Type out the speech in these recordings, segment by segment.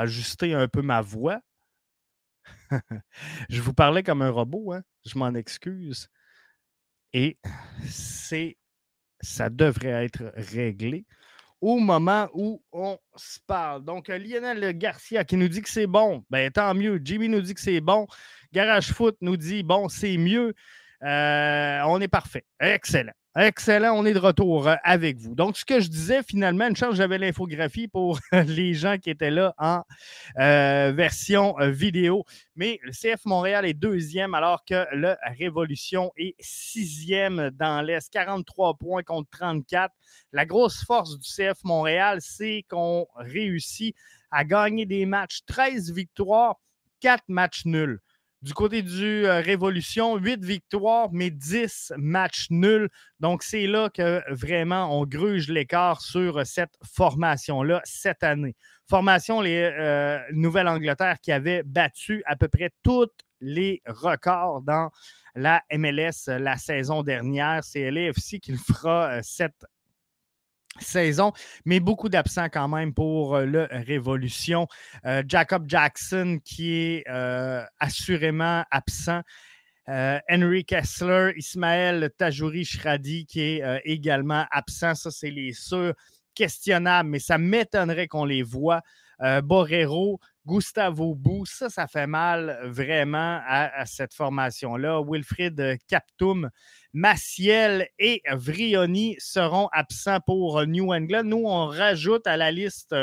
Ajuster un peu ma voix. je vous parlais comme un robot, hein? je m'en excuse. Et c'est ça devrait être réglé au moment où on se parle. Donc, euh, Lionel Garcia qui nous dit que c'est bon, ben tant mieux. Jimmy nous dit que c'est bon. Garage Foot nous dit bon, c'est mieux. Euh, on est parfait. Excellent. Excellent, on est de retour euh, avec vous. Donc, ce que je disais, finalement, une chance, j'avais l'infographie pour les gens qui étaient là en euh, version euh, vidéo. Mais le CF Montréal est deuxième, alors que le Révolution est sixième dans l'Est, 43 points contre 34. La grosse force du CF Montréal, c'est qu'on réussit à gagner des matchs, 13 victoires, 4 matchs nuls. Du côté du euh, Révolution, 8 victoires, mais 10 matchs nuls. Donc, c'est là que vraiment on gruge l'écart sur cette formation-là cette année. Formation, les euh, Nouvelle-Angleterre qui avait battu à peu près tous les records dans la MLS la saison dernière. C'est LAFC qui le fera euh, cette mais beaucoup d'absents quand même pour euh, le Révolution. Euh, Jacob Jackson qui est euh, assurément absent. Henry Kessler, Ismaël Tajouri Shradi qui est également absent. Ça, c'est les sûrs questionnables, mais ça m'étonnerait qu'on les voit. Borrero, Gustavo Bou, ça, ça fait mal vraiment à, cette formation-là. Wilfried Captum, Maciel et Vrioni seront absents pour New England. Nous, on rajoute à la liste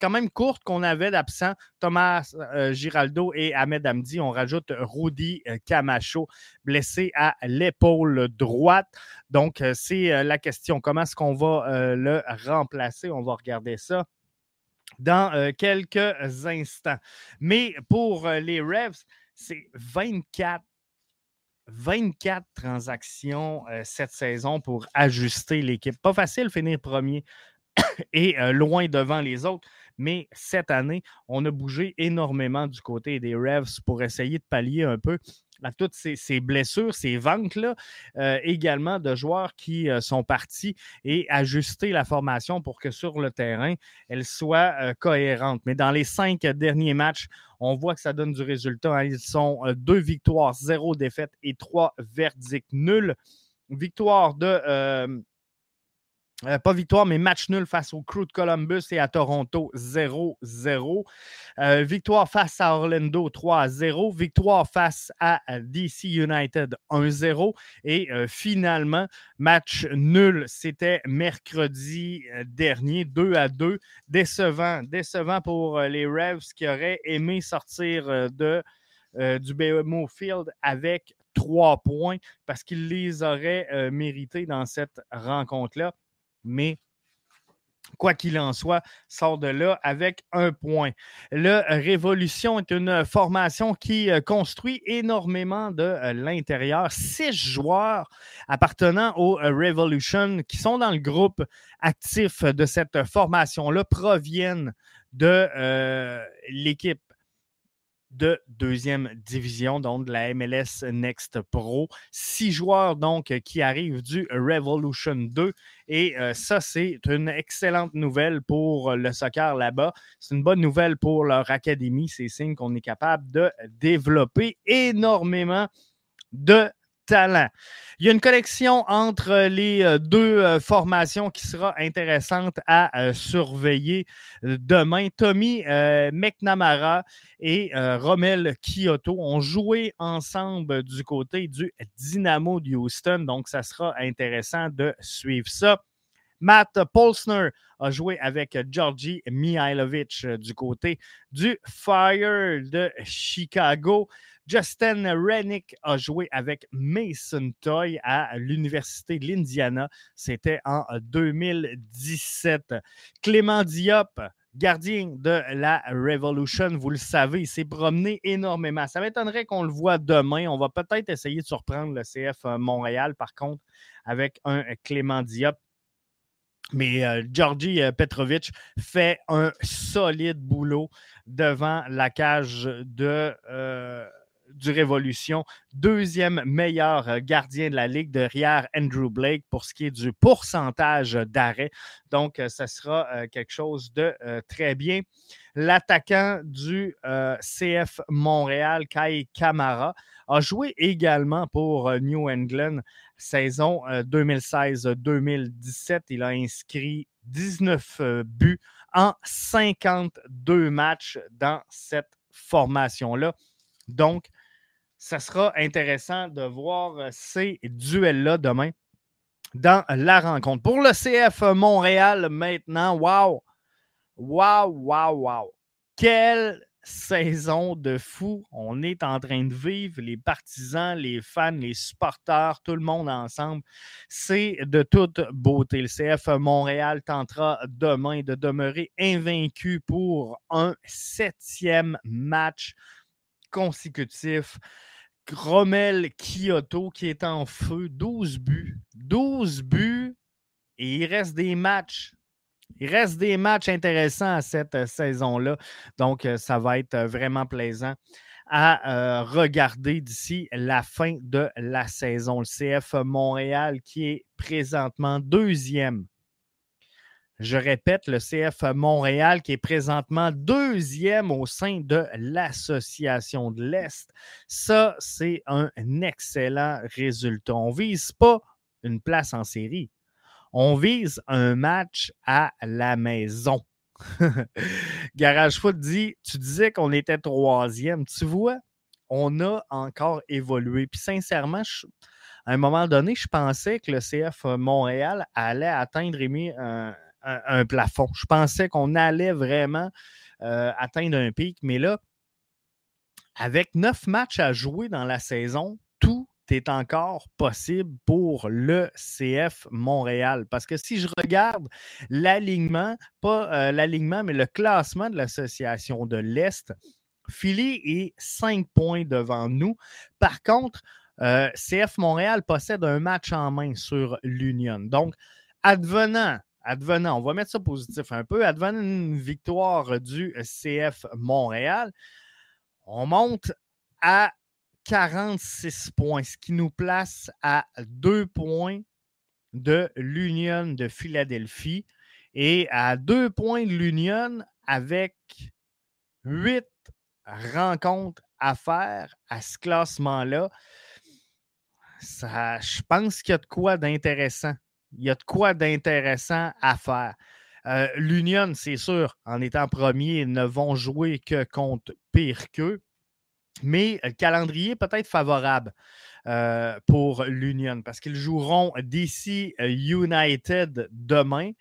quand même courte qu'on avait d'absents, Thomas euh, Giraldo et Ahmed Amdi. On rajoute Rudy euh, Camacho, blessé à l'épaule droite. Donc, euh, c'est la question. Comment est-ce qu'on va le remplacer? On va regarder ça dans quelques instants. Mais pour les Revs, c'est 24 24 transactions cette saison pour ajuster l'équipe. Pas facile finir premier et loin devant les autres, mais cette année, on a bougé énormément du côté des Revs pour essayer de pallier un peu toutes ces, blessures, ces ventes-là, euh, également de joueurs qui euh, sont partis et ajuster la formation pour que sur le terrain, elle soit euh, cohérente. Mais dans les cinq derniers matchs, on voit que ça donne du résultat. Hein. Ils sont deux victoires, zéro défaite et trois verdicts nuls. Victoire de euh, pas victoire, mais match nul face au Crew de Columbus et à Toronto 0-0. Euh, victoire face à Orlando 3-0. Victoire face à DC United 1-0. Et euh, finalement, match nul, c'était mercredi dernier 2-2. Décevant, décevant pour les Revs qui auraient aimé sortir de, du BMO Field avec trois points parce qu'ils les auraient mérités dans cette rencontre-là mais quoi qu'il en soit, sort de là avec un point. Le Révolution est une formation qui euh, construit énormément de euh, l'intérieur. Six joueurs appartenant au euh, Revolution qui sont dans le groupe actif de cette formation-là proviennent de l'équipe de deuxième division, donc de la MLS Next Pro. Six joueurs donc qui arrivent du Revolution 2. Et euh, ça, c'est une excellente nouvelle pour le soccer là-bas. C'est une bonne nouvelle pour leur académie. C'est signe qu'on est capable de développer énormément de talent. Il y a une connexion entre les euh, deux euh, formations qui sera intéressante à euh, surveiller demain. Tommy McNamara et Romel Kyoto ont joué ensemble du côté du Dynamo de Houston, donc ça sera intéressant de suivre ça. Matt Polsner a joué avec Georgi Mihailovic du côté du Fire de Chicago. Justin Rennick a joué avec Mason Toy à l'Université de l'Indiana. C'était en 2017. Clément Diop, gardien de la Revolution, vous le savez, il s'est promené énormément. Ça m'étonnerait qu'on le voit demain. On va peut-être essayer de surprendre le CF Montréal, par contre, avec un Clément Diop. Mais euh, Georgi euh, Petrovic fait un solide boulot devant la cage de, euh, du Révolution. Deuxième meilleur euh, gardien de la Ligue derrière Andrew Blake pour ce qui est du pourcentage d'arrêt. Donc, euh, ça sera euh, quelque chose de très bien. L'attaquant du CF Montréal, Kai Kamara, a joué également pour New England saison 2016-2017. Il a inscrit 19 buts en 52 matchs dans cette formation-là. Donc, ça sera intéressant de voir euh, ces duels-là demain dans la rencontre. Pour le CF Montréal maintenant, wow! Wow, wow, wow! Quelle saison de fou on est en train de vivre, les partisans, les fans, les supporters, tout le monde ensemble. C'est de toute beauté. Le CF Montréal tentera demain de demeurer invaincu pour un septième match consécutif. Rommel Kyoto qui est en feu, 12 buts. 12 buts et il reste des matchs. Il reste des matchs intéressants à cette euh, saison-là. Donc, euh, ça va être euh, vraiment plaisant à regarder d'ici la fin de la saison. Le CF Montréal qui est présentement deuxième je répète, le CF Montréal qui est présentement deuxième au sein de l'Association de l'Est. Ça, c'est un excellent résultat. On ne vise pas une place en série. On vise un match à la maison. Garage Foot dit Tu disais qu'on était troisième. Tu vois, on a encore évolué. Puis sincèrement, à un moment donné, je pensais que le CF Montréal allait atteindre un, un, plafond. Je pensais qu'on allait vraiment euh, atteindre un pic, mais là, avec neuf matchs à jouer dans la saison, tout est encore possible pour le CF Montréal. Parce que si je regarde l'alignement, pas euh, l'alignement, mais le classement de l'association de l'Est, Philly est cinq points devant nous. Par contre, euh, CF Montréal possède un match en main sur l'Union. Donc, advenant advenant, on va mettre ça positif un peu, advenant une victoire du CF Montréal, on monte à 46 points, ce qui nous place à deux points de l'Union de Philadelphie et à deux points de l'Union avec huit rencontres à faire à ce classement-là. je pense qu'il y a de quoi d'intéressant il y a de quoi d'intéressant à faire. Euh, L'Union, c'est sûr, en étant premier, ne vont jouer que contre pire qu'eux. Mais le calendrier peut être favorable euh, pour l'Union parce qu'ils joueront DC United demain.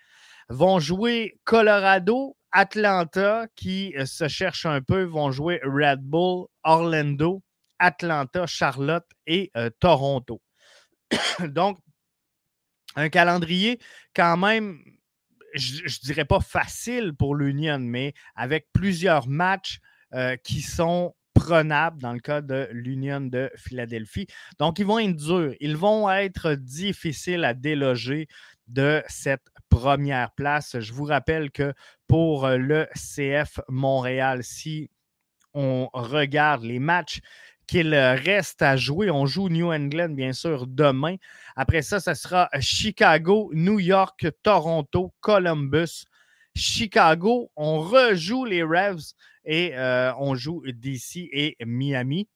Vont jouer Colorado, Atlanta qui euh, se cherchent un peu, vont jouer Red Bull, Orlando, Atlanta, Charlotte et Toronto. Donc, un calendrier quand même, je ne dirais pas facile pour l'Union, mais avec plusieurs matchs euh, qui sont prenables dans le cas de l'Union de Philadelphie. Donc, ils vont être durs. Ils vont être difficiles à déloger de cette première place. Je vous rappelle que pour le CF Montréal, si on regarde les matchs qu'il reste à jouer. On joue New England, bien sûr, demain. Après ça, ce sera Chicago, New York, Toronto, Columbus, Chicago. On rejoue les Revs et euh, on joue DC et Miami.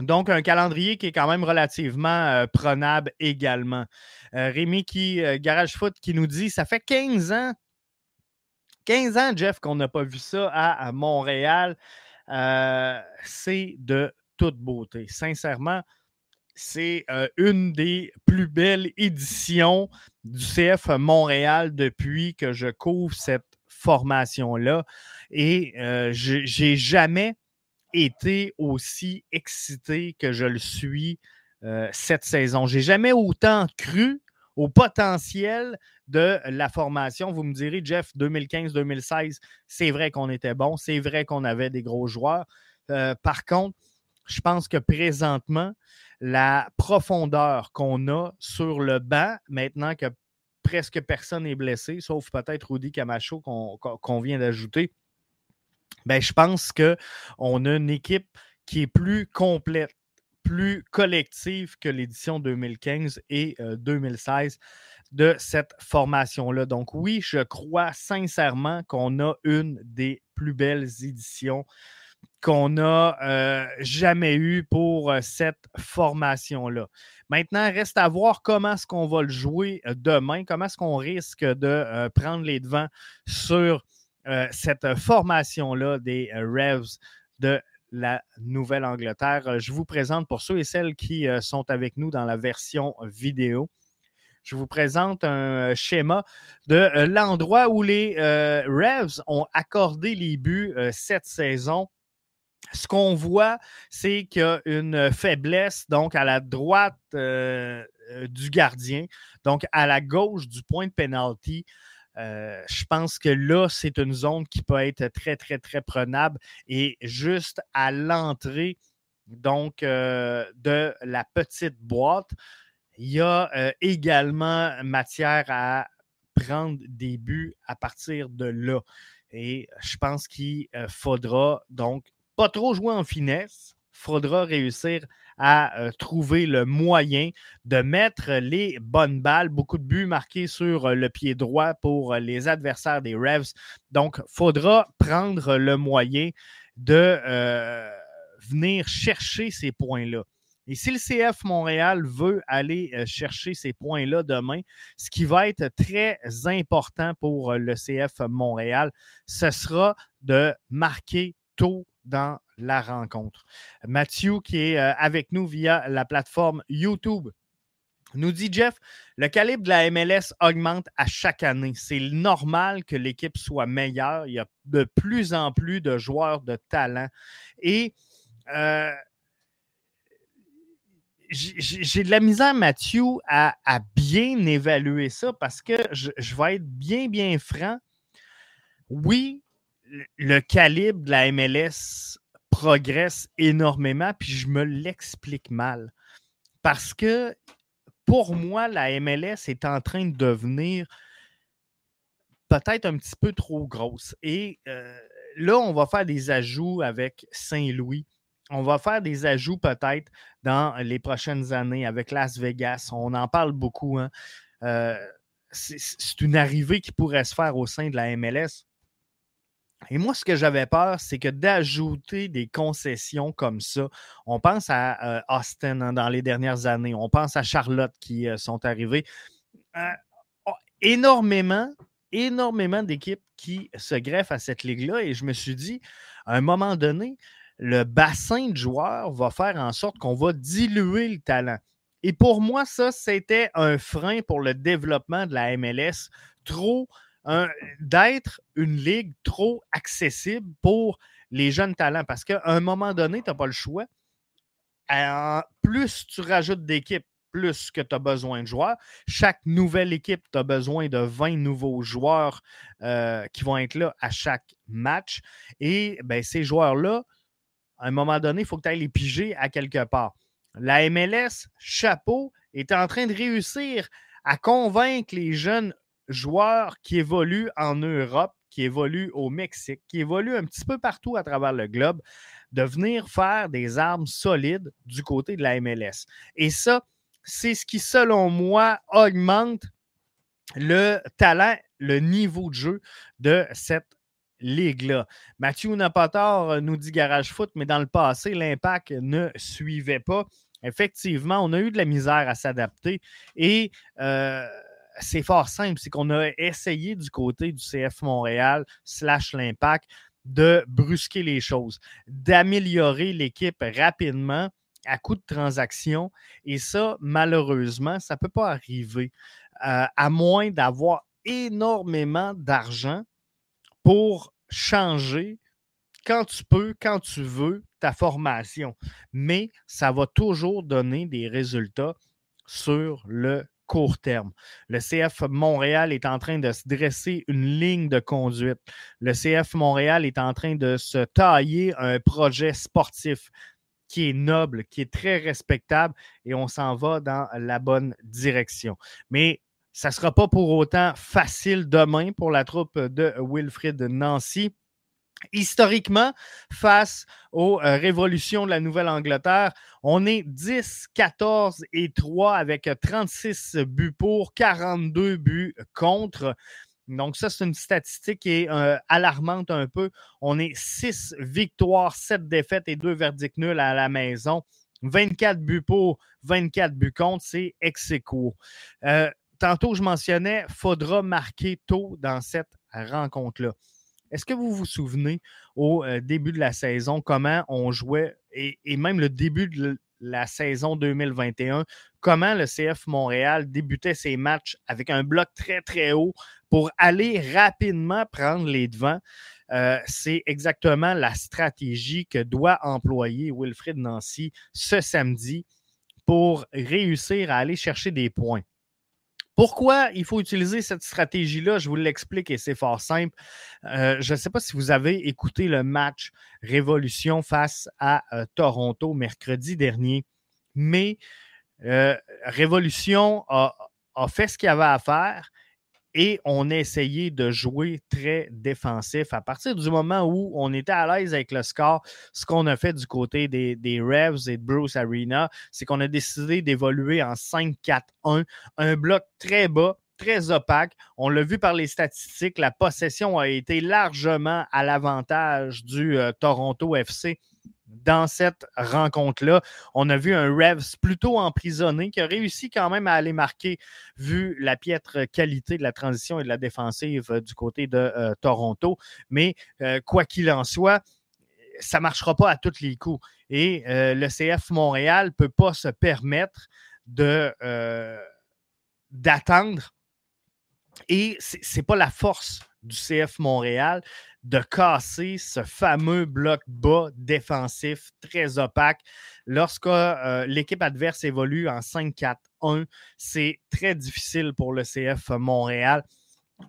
Donc, un calendrier qui est quand même relativement euh, prenable également. Euh, Rémi qui, Garage Foot qui nous dit ça fait 15 ans, 15 ans, Jeff, qu'on n'a pas vu ça à, Montréal. c'est de toute beauté. Sincèrement, c'est une des plus belles éditions du CF Montréal depuis que je couvre cette formation-là. Et j'ai jamais été aussi excité que je le suis cette saison. J'ai jamais autant cru au potentiel de la formation. Vous me direz, Jeff, 2015-2016, c'est vrai qu'on était bon, c'est vrai qu'on avait des gros joueurs. par contre, je pense que présentement, la profondeur qu'on a sur le banc, maintenant que presque personne n'est blessé, sauf peut-être Rudy Camacho qu'on vient d'ajouter, ben, je pense qu'on a une équipe qui est plus complète, plus collective que l'édition 2015 et 2016 euh, de cette formation-là. Donc oui, je crois sincèrement qu'on a une des plus belles éditions qu'on n'a euh, jamais eu pour euh, cette formation-là. Maintenant, reste à voir comment est-ce qu'on va le jouer euh, demain, comment est-ce qu'on risque de prendre les devants sur cette formation-là des Revs de la Nouvelle-Angleterre. Je vous présente pour ceux et celles qui sont avec nous dans la version vidéo. Je vous présente un schéma de l'endroit où les Revs ont accordé les buts cette saison ce qu'on voit, c'est qu'il y a une faiblesse donc à la droite euh, euh, du gardien, donc à la gauche du point de pénalty. Euh, je pense que là, c'est une zone qui peut être très, très, très prenable. Et juste à l'entrée donc de la petite boîte, il y a également matière à prendre des buts à partir de là. Et je pense qu'il faudra donc pas trop jouer en finesse. Il faudra réussir à euh, trouver le moyen de mettre les bonnes balles. Beaucoup de buts marqués sur euh, le pied droit pour euh, les adversaires des Revs. Donc, faudra prendre le moyen de venir chercher ces points-là. Et si le CF Montréal veut aller chercher ces points-là demain, ce qui va être très important pour le CF Montréal, ce sera de marquer tôt dans la rencontre. Mathieu, qui est euh, avec nous via la plateforme YouTube, nous dit Jeff, le calibre de la MLS augmente à chaque année. C'est normal que l'équipe soit meilleure. Il y a de plus en plus de joueurs de talent. Et euh, j'ai de la misère, Mathieu, à, bien évaluer ça parce que je, je vais être bien, bien franc. Oui, le calibre de la MLS progresse énormément, puis je me l'explique mal. Parce que pour moi, la MLS est en train de devenir peut-être un petit peu trop grosse. Et euh, là, on va faire des ajouts avec Saint-Louis. On va faire des ajouts peut-être dans les prochaines années avec Las Vegas. On en parle beaucoup. Hein. Euh, c'est une arrivée qui pourrait se faire au sein de la MLS. Et moi, ce que j'avais peur, c'est que d'ajouter des concessions comme ça, on pense à euh, Austin hein, dans les dernières années, on pense à Charlotte qui euh, sont arrivées. Euh, oh, énormément, énormément d'équipes qui se greffent à cette ligue-là. Et je me suis dit, à un moment donné, le bassin de joueurs va faire en sorte qu'on va diluer le talent. Et pour moi, ça, c'était un frein pour le développement de la MLS. Trop d'être une ligue trop accessible pour les jeunes talents. Parce qu'à un moment donné, tu n'as pas le choix. plus tu rajoutes d'équipes, plus que tu as besoin de joueurs. Chaque nouvelle équipe, tu as besoin de 20 nouveaux joueurs euh, qui vont être là à chaque match. Et ben, ces joueurs-là, à un moment donné, il faut que tu ailles les piger à quelque part. La MLS, chapeau, est en train de réussir à convaincre les jeunes joueurs qui évoluent en Europe qui évolue au Mexique, qui évolue un petit peu partout à travers le globe, de venir faire des armes solides du côté de la MLS. Et ça, c'est ce qui, selon moi, augmente le talent, le niveau de jeu de cette ligue-là. Mathieu Napator nous dit Garage Foot, mais dans le passé, l'impact ne suivait pas. Effectivement, on a eu de la misère à s'adapter et euh, c'est fort simple, c'est qu'on a essayé du côté du CF Montréal slash l'impact de brusquer les choses, d'améliorer l'équipe rapidement à coup de transaction. Et ça, malheureusement, ça ne peut pas arriver euh, à moins d'avoir énormément d'argent pour changer quand tu peux, quand tu veux, ta formation. Mais ça va toujours donner des résultats sur le court terme. Le CF Montréal est en train de se dresser une ligne de conduite. Le CF Montréal est en train de se tailler un projet sportif qui est noble, qui est très respectable et on s'en va dans la bonne direction. Mais ça ne sera pas pour autant facile demain pour la troupe de Wilfrid Nancy. Historiquement, face aux euh, révolutions de la Nouvelle-Angleterre, on est 10, 14 et 3 avec 36 buts pour, 42 buts contre. Donc, ça, c'est une statistique qui est euh, alarmante un peu. On est 6 victoires, 7 défaites et 2 verdicts nuls à la maison. 24 buts pour, 24 buts contre, c'est ex euh, tantôt, je mentionnais, faudra marquer tôt dans cette rencontre-là. Est-ce que vous vous souvenez au début de la saison comment on jouait et, même le début de la saison 2021, comment le CF Montréal débutait ses matchs avec un bloc très très haut pour aller rapidement prendre les devants? C'est exactement la stratégie que doit employer Wilfred Nancy ce samedi pour réussir à aller chercher des points. Pourquoi il faut utiliser cette stratégie-là? Je vous l'explique et c'est fort simple. Euh, je ne sais pas si vous avez écouté le match Révolution face à euh, Toronto mercredi dernier, mais euh, Révolution a, fait ce qu'il avait à faire et on a essayé de jouer très défensif. À partir du moment où on était à l'aise avec le score, ce qu'on a fait du côté des, Revs et de Bruce Arena, c'est qu'on a décidé d'évoluer en 5-4-1, un bloc très bas, très opaque. On l'a vu par les statistiques, la possession a été largement à l'avantage du euh, Toronto FC dans cette rencontre-là. On a vu un Revs plutôt emprisonné qui a réussi quand même à aller marquer vu la piètre qualité de la transition et de la défensive euh, du côté de euh, Toronto. Mais euh, quoi qu'il en soit, ça ne marchera pas à tous les coups. Et le CF Montréal ne peut pas se permettre d'attendre. Et ce n'est pas la force du CF Montréal de casser ce fameux bloc bas défensif très opaque. Lorsque euh, l'équipe adverse évolue en 5-4-1, c'est très difficile pour le CF Montréal.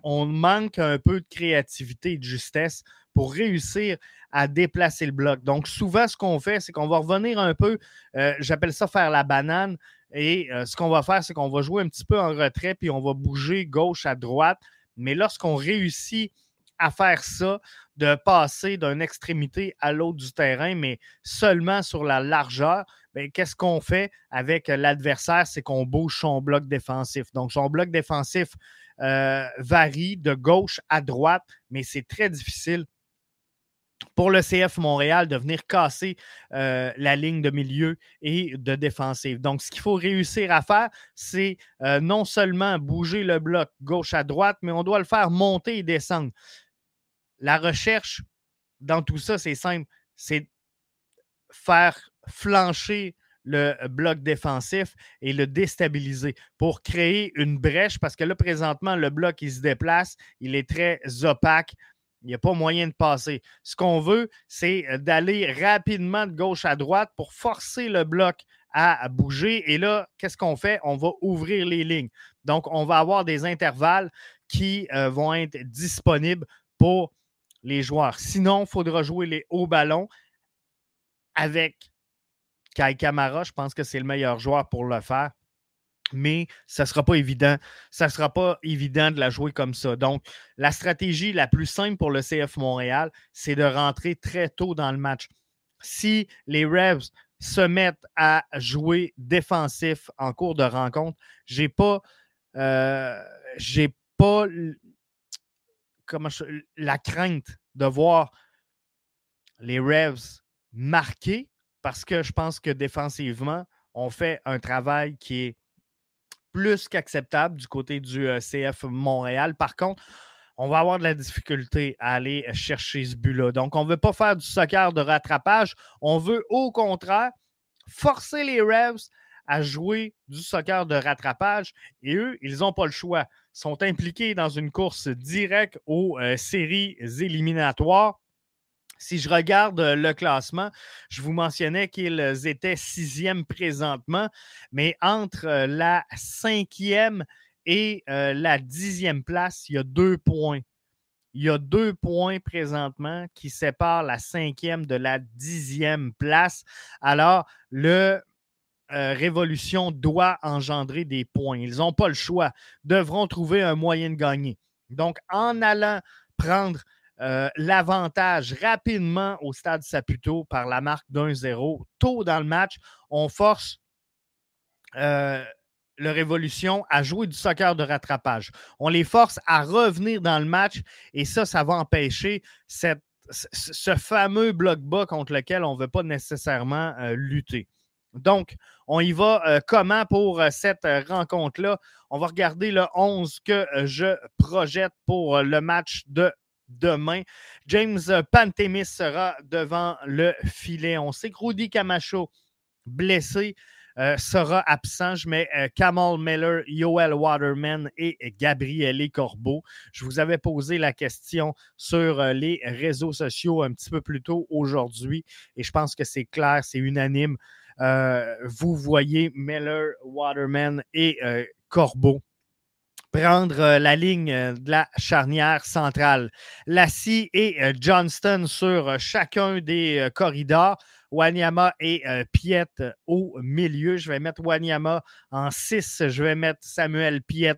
On manque un peu de créativité et de justesse pour réussir à déplacer le bloc. Donc, souvent, ce qu'on fait, c'est qu'on va revenir un peu, euh, j'appelle ça faire la banane. Et euh, ce qu'on va faire, c'est qu'on va jouer un petit peu en retrait, puis on va bouger gauche à droite. Mais lorsqu'on réussit à faire ça, de passer d'une extrémité à l'autre du terrain, mais seulement sur la largeur, ben, qu'est-ce qu'on fait avec l'adversaire? C'est qu'on bouge son bloc défensif. Donc, son bloc défensif euh, varie de gauche à droite, mais c'est très difficile pour le CF Montréal de venir casser euh, la ligne de milieu et de défensive. Donc, ce qu'il faut réussir à faire, c'est euh, non seulement bouger le bloc gauche à droite, mais on doit le faire monter et descendre. La recherche dans tout ça, c'est simple. C'est faire flancher le bloc défensif et le déstabiliser pour créer une brèche parce que là, présentement, le bloc, il se déplace, il est très opaque. Il n'y a pas moyen de passer. Ce qu'on veut, c'est d'aller rapidement de gauche à droite pour forcer le bloc à bouger. Et là, qu'est-ce qu'on fait? On va ouvrir les lignes. Donc, on va avoir des intervalles qui euh, vont être disponibles pour les joueurs. Sinon, il faudra jouer les hauts ballons avec Kai Kamara. Je pense que c'est le meilleur joueur pour le faire. mais ça ne sera pas évident. Ça sera pas évident de la jouer comme ça. Donc, la stratégie la plus simple pour le CF Montréal, c'est de rentrer très tôt dans le match. Si les Revs se mettent à jouer défensif en cours de rencontre, j'ai pas, euh, pas la crainte de voir les Revs marquer parce que je pense que défensivement, on fait un travail qui est plus qu'acceptable du côté du euh, CF Montréal. Par contre, on va avoir de la difficulté à aller chercher ce but-là. Donc, on ne veut pas faire du soccer de rattrapage. On veut au contraire forcer les Revs à jouer du soccer de rattrapage. Et eux, ils n'ont pas le choix. Sont impliqués dans une course directe aux euh, séries éliminatoires. Si je regarde euh, le classement, je vous mentionnais qu'ils étaient sixième présentement, mais entre euh, la cinquième et la dixième place, il y a deux points. Il y a deux points présentement qui séparent la cinquième de la dixième place. Alors, le Révolution doit engendrer des points. Ils n'ont pas le choix, devront trouver un moyen de gagner. Donc, en allant prendre euh, l'avantage rapidement au stade Saputo par la marque d'un-zéro. Tôt dans le match, on force euh, le Révolution à jouer du soccer de rattrapage. On les force à revenir dans le match et ça, ça va empêcher ce fameux bloc bas contre lequel on ne veut pas nécessairement euh, lutter. Donc, on y va comment pour cette rencontre-là? On va regarder le 11 que je projette pour le match de demain. James Pantemis sera devant le filet. On sait que Rudy Camacho, blessé, euh, sera absent. Je mets euh, Kamal Miller, Yoel Waterman et Gabriele Corbeau. Je vous avais posé la question sur euh, les réseaux sociaux un petit peu plus tôt aujourd'hui et je pense que c'est clair, c'est unanime. Vous voyez Miller, Waterman et Corbeau prendre euh, la ligne euh, de la charnière centrale. Lassie et euh, Johnston sur chacun des corridors. Wanyama et Piet au milieu. Je vais mettre Wanyama en 6. Je vais mettre Samuel Piet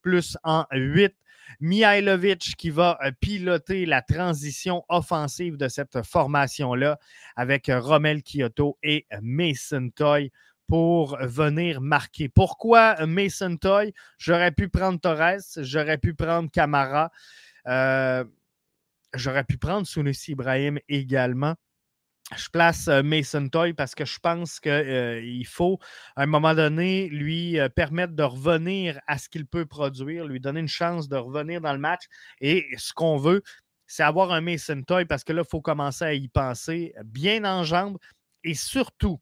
plus en 8. Mihailovic qui va piloter la transition offensive de cette formation-là avec Romel Kyoto et Mason Toy pour venir marquer. Pourquoi Mason Toy? J'aurais pu prendre Torres, j'aurais pu prendre Camara, euh, j'aurais pu prendre Sunusi Ibrahim également. Je place Mason Toy parce que je pense qu'il faut, à un moment donné, lui permettre de revenir à ce qu'il peut produire, lui donner une chance de revenir dans le match. Et ce qu'on veut, c'est avoir un Mason Toy parce que là, il faut commencer à y penser bien en jambes et surtout,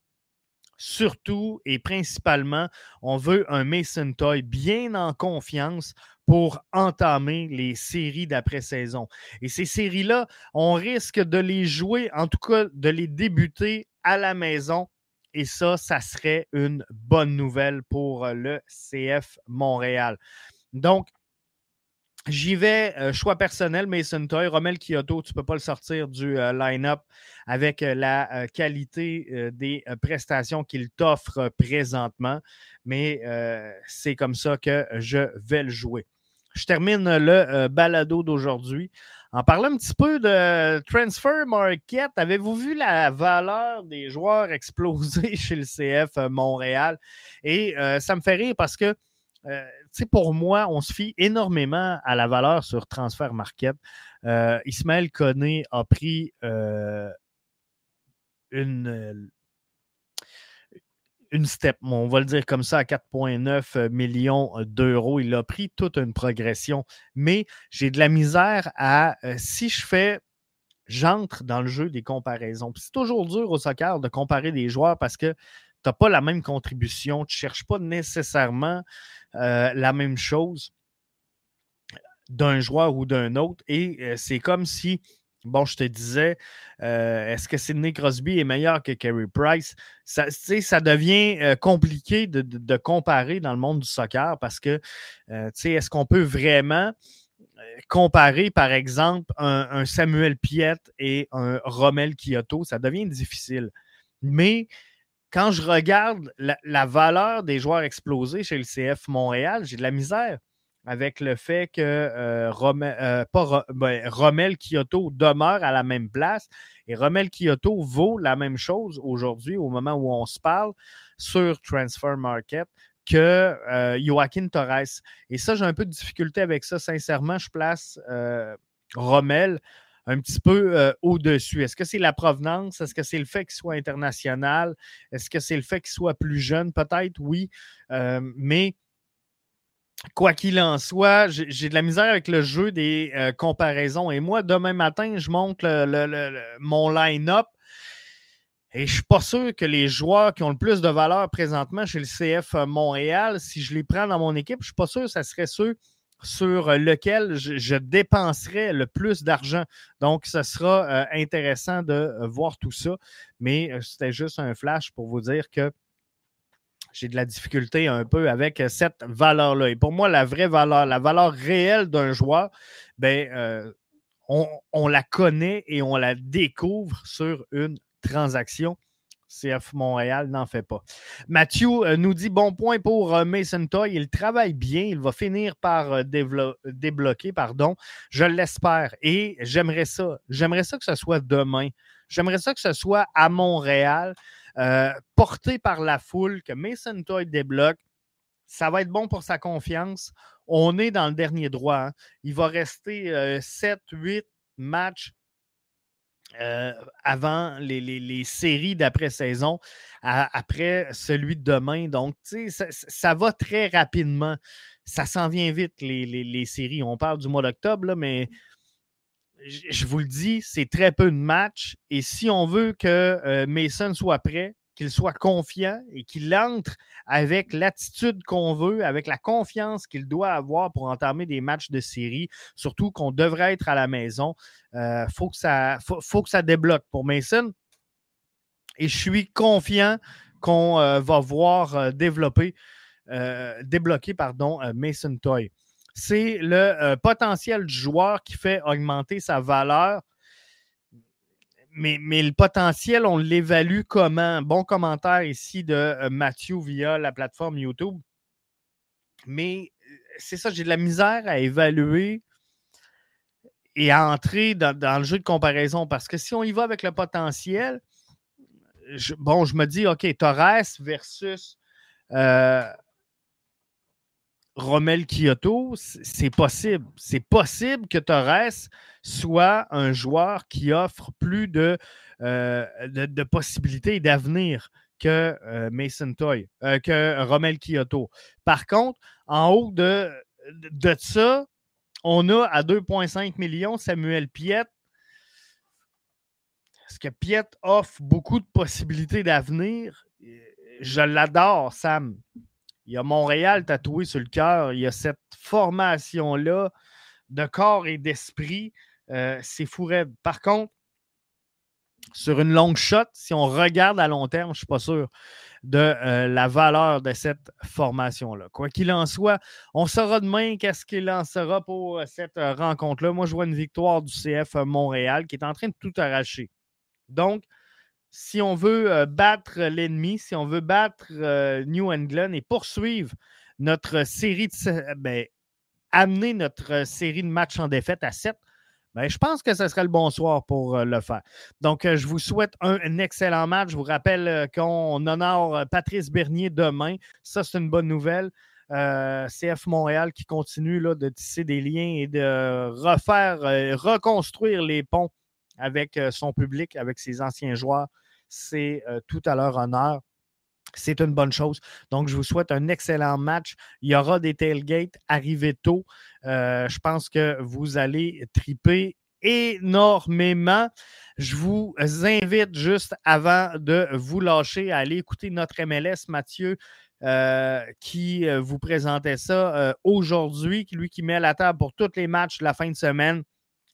surtout et principalement, on veut un Mason Toy bien en confiance pour entamer les séries d'après-saison. Et ces séries-là, on risque de les jouer, en tout cas de les débuter à la maison. Et ça, ça serait une bonne nouvelle pour le CF Montréal. Donc, J'y vais, euh, choix personnel, Mason Toy. Romel Kyoto, tu ne peux pas le sortir du euh, line-up avec euh, la qualité des prestations qu'il t'offre présentement, mais c'est comme ça que je vais le jouer. Je termine le balado d'aujourd'hui en parlant un petit peu de transfer market. Avez-vous vu la valeur des joueurs explosés chez le CF Montréal? Et ça me fait rire parce que euh, pour moi, on se fie énormément à la valeur sur Transfer Market. Euh, Ismaël Koné a pris euh, une, une step, on va le dire comme ça, à 4,9 millions d'euros. Il a pris toute une progression. Mais j'ai de la misère à, si je fais j'entre dans le jeu des comparaisons. C'est toujours dur au soccer de comparer des joueurs parce que tu n'as pas la même contribution, tu ne cherches pas nécessairement euh, la même chose d'un joueur ou d'un autre. Et euh, c'est comme si, bon, je te disais, euh, est-ce que Sidney Crosby est meilleur que Kerry Price? Ça, ça devient compliqué de, comparer dans le monde du soccer parce que, est-ce qu'on peut vraiment comparer, par exemple, un, un Samuel Piet et un Rommel Kyoto? Ça devient difficile. Mais quand je regarde la, valeur des joueurs explosés chez le CF Montréal, j'ai de la misère avec le fait que euh, euh, ben, Romel Kyoto demeure à la même place. Et Romel Kyoto vaut la même chose aujourd'hui, au moment où on se parle, sur Transfer Market que euh, Joaquin Torres. Et ça, j'ai un peu de difficulté avec ça. Sincèrement, je place Rommel un petit peu euh, au-dessus. Est-ce que c'est la provenance? Est-ce que c'est le fait qu'il soit international? Est-ce que c'est le fait qu'il soit plus jeune? Peut-être, oui. Euh, mais quoi qu'il en soit, j'ai de la misère avec le jeu des euh, comparaisons. Et moi, demain matin, je monte mon line-up. Et je ne suis pas sûr que les joueurs qui ont le plus de valeur présentement chez le CF Montréal, si je les prends dans mon équipe, je ne suis pas sûr que ça serait ceux sur lequel je, dépenserai le plus d'argent. Donc, ce sera euh, intéressant de euh, voir tout ça. Mais euh, c'était juste un flash pour vous dire que j'ai de la difficulté un peu avec cette valeur-là. Et pour moi, la vraie valeur, la valeur réelle d'un joueur, ben, on, la connaît et on la découvre sur une transaction. CF Montréal n'en fait pas. Mathieu euh, nous dit bon point pour euh, Mason Toy. Il travaille bien. Il va finir par euh, débloquer, pardon. Je l'espère. Et j'aimerais ça. J'aimerais ça que ce soit demain. J'aimerais ça que ce soit à Montréal, porté par la foule, que Mason Toy débloque. Ça va être bon pour sa confiance. On est dans le dernier droit. Hein. Il va rester 7, 8 matchs euh, avant les, séries d'après-saison, après celui de demain. Donc, sais, ça, va très rapidement. Ça s'en vient vite, les, séries. On parle du mois d'octobre, mais je vous le dis, c'est très peu de matchs. Et si on veut que euh, Mason soit prêt, qu'il soit confiant et qu'il entre avec l'attitude qu'on veut, avec la confiance qu'il doit avoir pour entamer des matchs de série, surtout qu'on devrait être à la maison. Il euh, faut, que ça, débloque pour Mason. Et je suis confiant qu'on euh, va voir développer, débloquer pardon, Mason Toy. C'est le potentiel du joueur qui fait augmenter sa valeur mais, le potentiel, on l'évalue comment? Bon commentaire ici de euh, Mathieu via la plateforme YouTube. Mais euh, c'est ça, j'ai de la misère à évaluer et à entrer dans, le jeu de comparaison parce que si on y va avec le potentiel, bon, je me dis, OK, Torres versus euh, Romel Kyoto, c'est possible. C'est possible que Torres soit un joueur qui offre plus de, euh, possibilités d'avenir que euh, Mason Toy, euh, que Romel Kyoto. Par contre, en haut de, de, ça, on a à 2,5 millions Samuel Piet. Est-ce que Piet offre beaucoup de possibilités d'avenir? Je l'adore, Sam. Il y a Montréal tatoué sur le cœur. Il y a cette formation-là de corps et d'esprit. Euh, c'est fou Par contre, sur une longue shot, si on regarde à long terme, je ne suis pas sûr de euh, la valeur de cette formation-là. Quoi qu'il en soit, on saura demain qu'est-ce qu'il en sera pour euh, cette rencontre-là. Moi, je vois une victoire du CF Montréal qui est en train de tout arracher. Donc, si on veut euh, battre l'ennemi, si on veut battre euh, New England et poursuivre notre série de. Ben, amener notre série de matchs en défaite à 7, ben, je pense que ce serait le bon soir pour euh, le faire. Donc, je vous souhaite un, excellent match. Je vous rappelle qu'on honore Patrice Bernier demain. Ça, c'est une bonne nouvelle. CF Montréal qui continue là, de tisser des liens et de refaire, reconstruire les ponts avec son public, avec ses anciens joueurs c'est euh, tout à leur honneur. C'est une bonne chose. Donc, je vous souhaite un excellent match. Il y aura des tailgates arrivés tôt. Euh, je pense que vous allez triper énormément. Je vous invite juste avant de vous lâcher à aller écouter notre MLS, Mathieu, euh, qui vous présentait ça aujourd'hui, lui qui met à la table pour tous les matchs de la fin de semaine.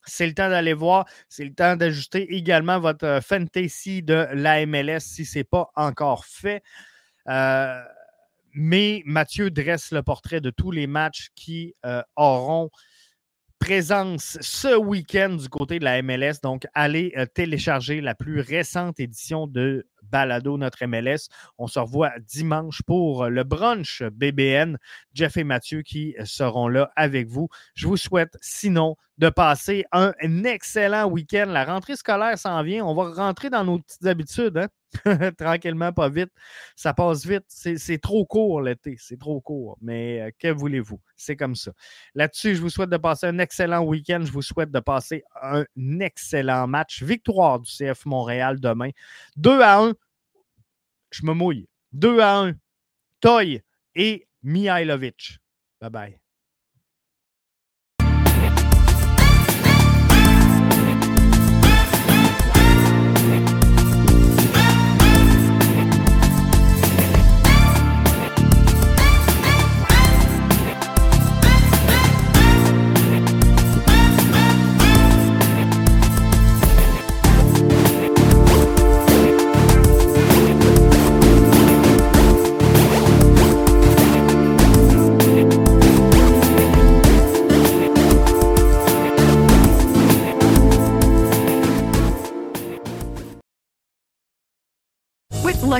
C'est le temps d'aller voir. C'est le temps d'ajuster également votre euh, fantasy de la MLS si ce n'est pas encore fait. Euh, mais Mathieu dresse le portrait de tous les matchs qui euh, auront présence ce week-end du côté de la MLS. Donc, allez télécharger la plus récente édition de balado, notre MLS. On se revoit dimanche pour le brunch BBN. Jeff et Mathieu qui seront là avec vous. Je vous souhaite sinon de passer un, excellent week-end. La rentrée scolaire s'en vient. On va rentrer dans nos petites habitudes. Hein? Tranquillement, pas vite. Ça passe vite. C'est trop court l'été. C'est trop court. Mais euh, que voulez-vous? C'est comme ça. Là-dessus, je vous souhaite de passer un excellent week-end. Je vous souhaite de passer un excellent match. Victoire du CF Montréal demain. 2 à 1. Je me mouille. 2 à 1. Toy et Mihailovic. Bye bye.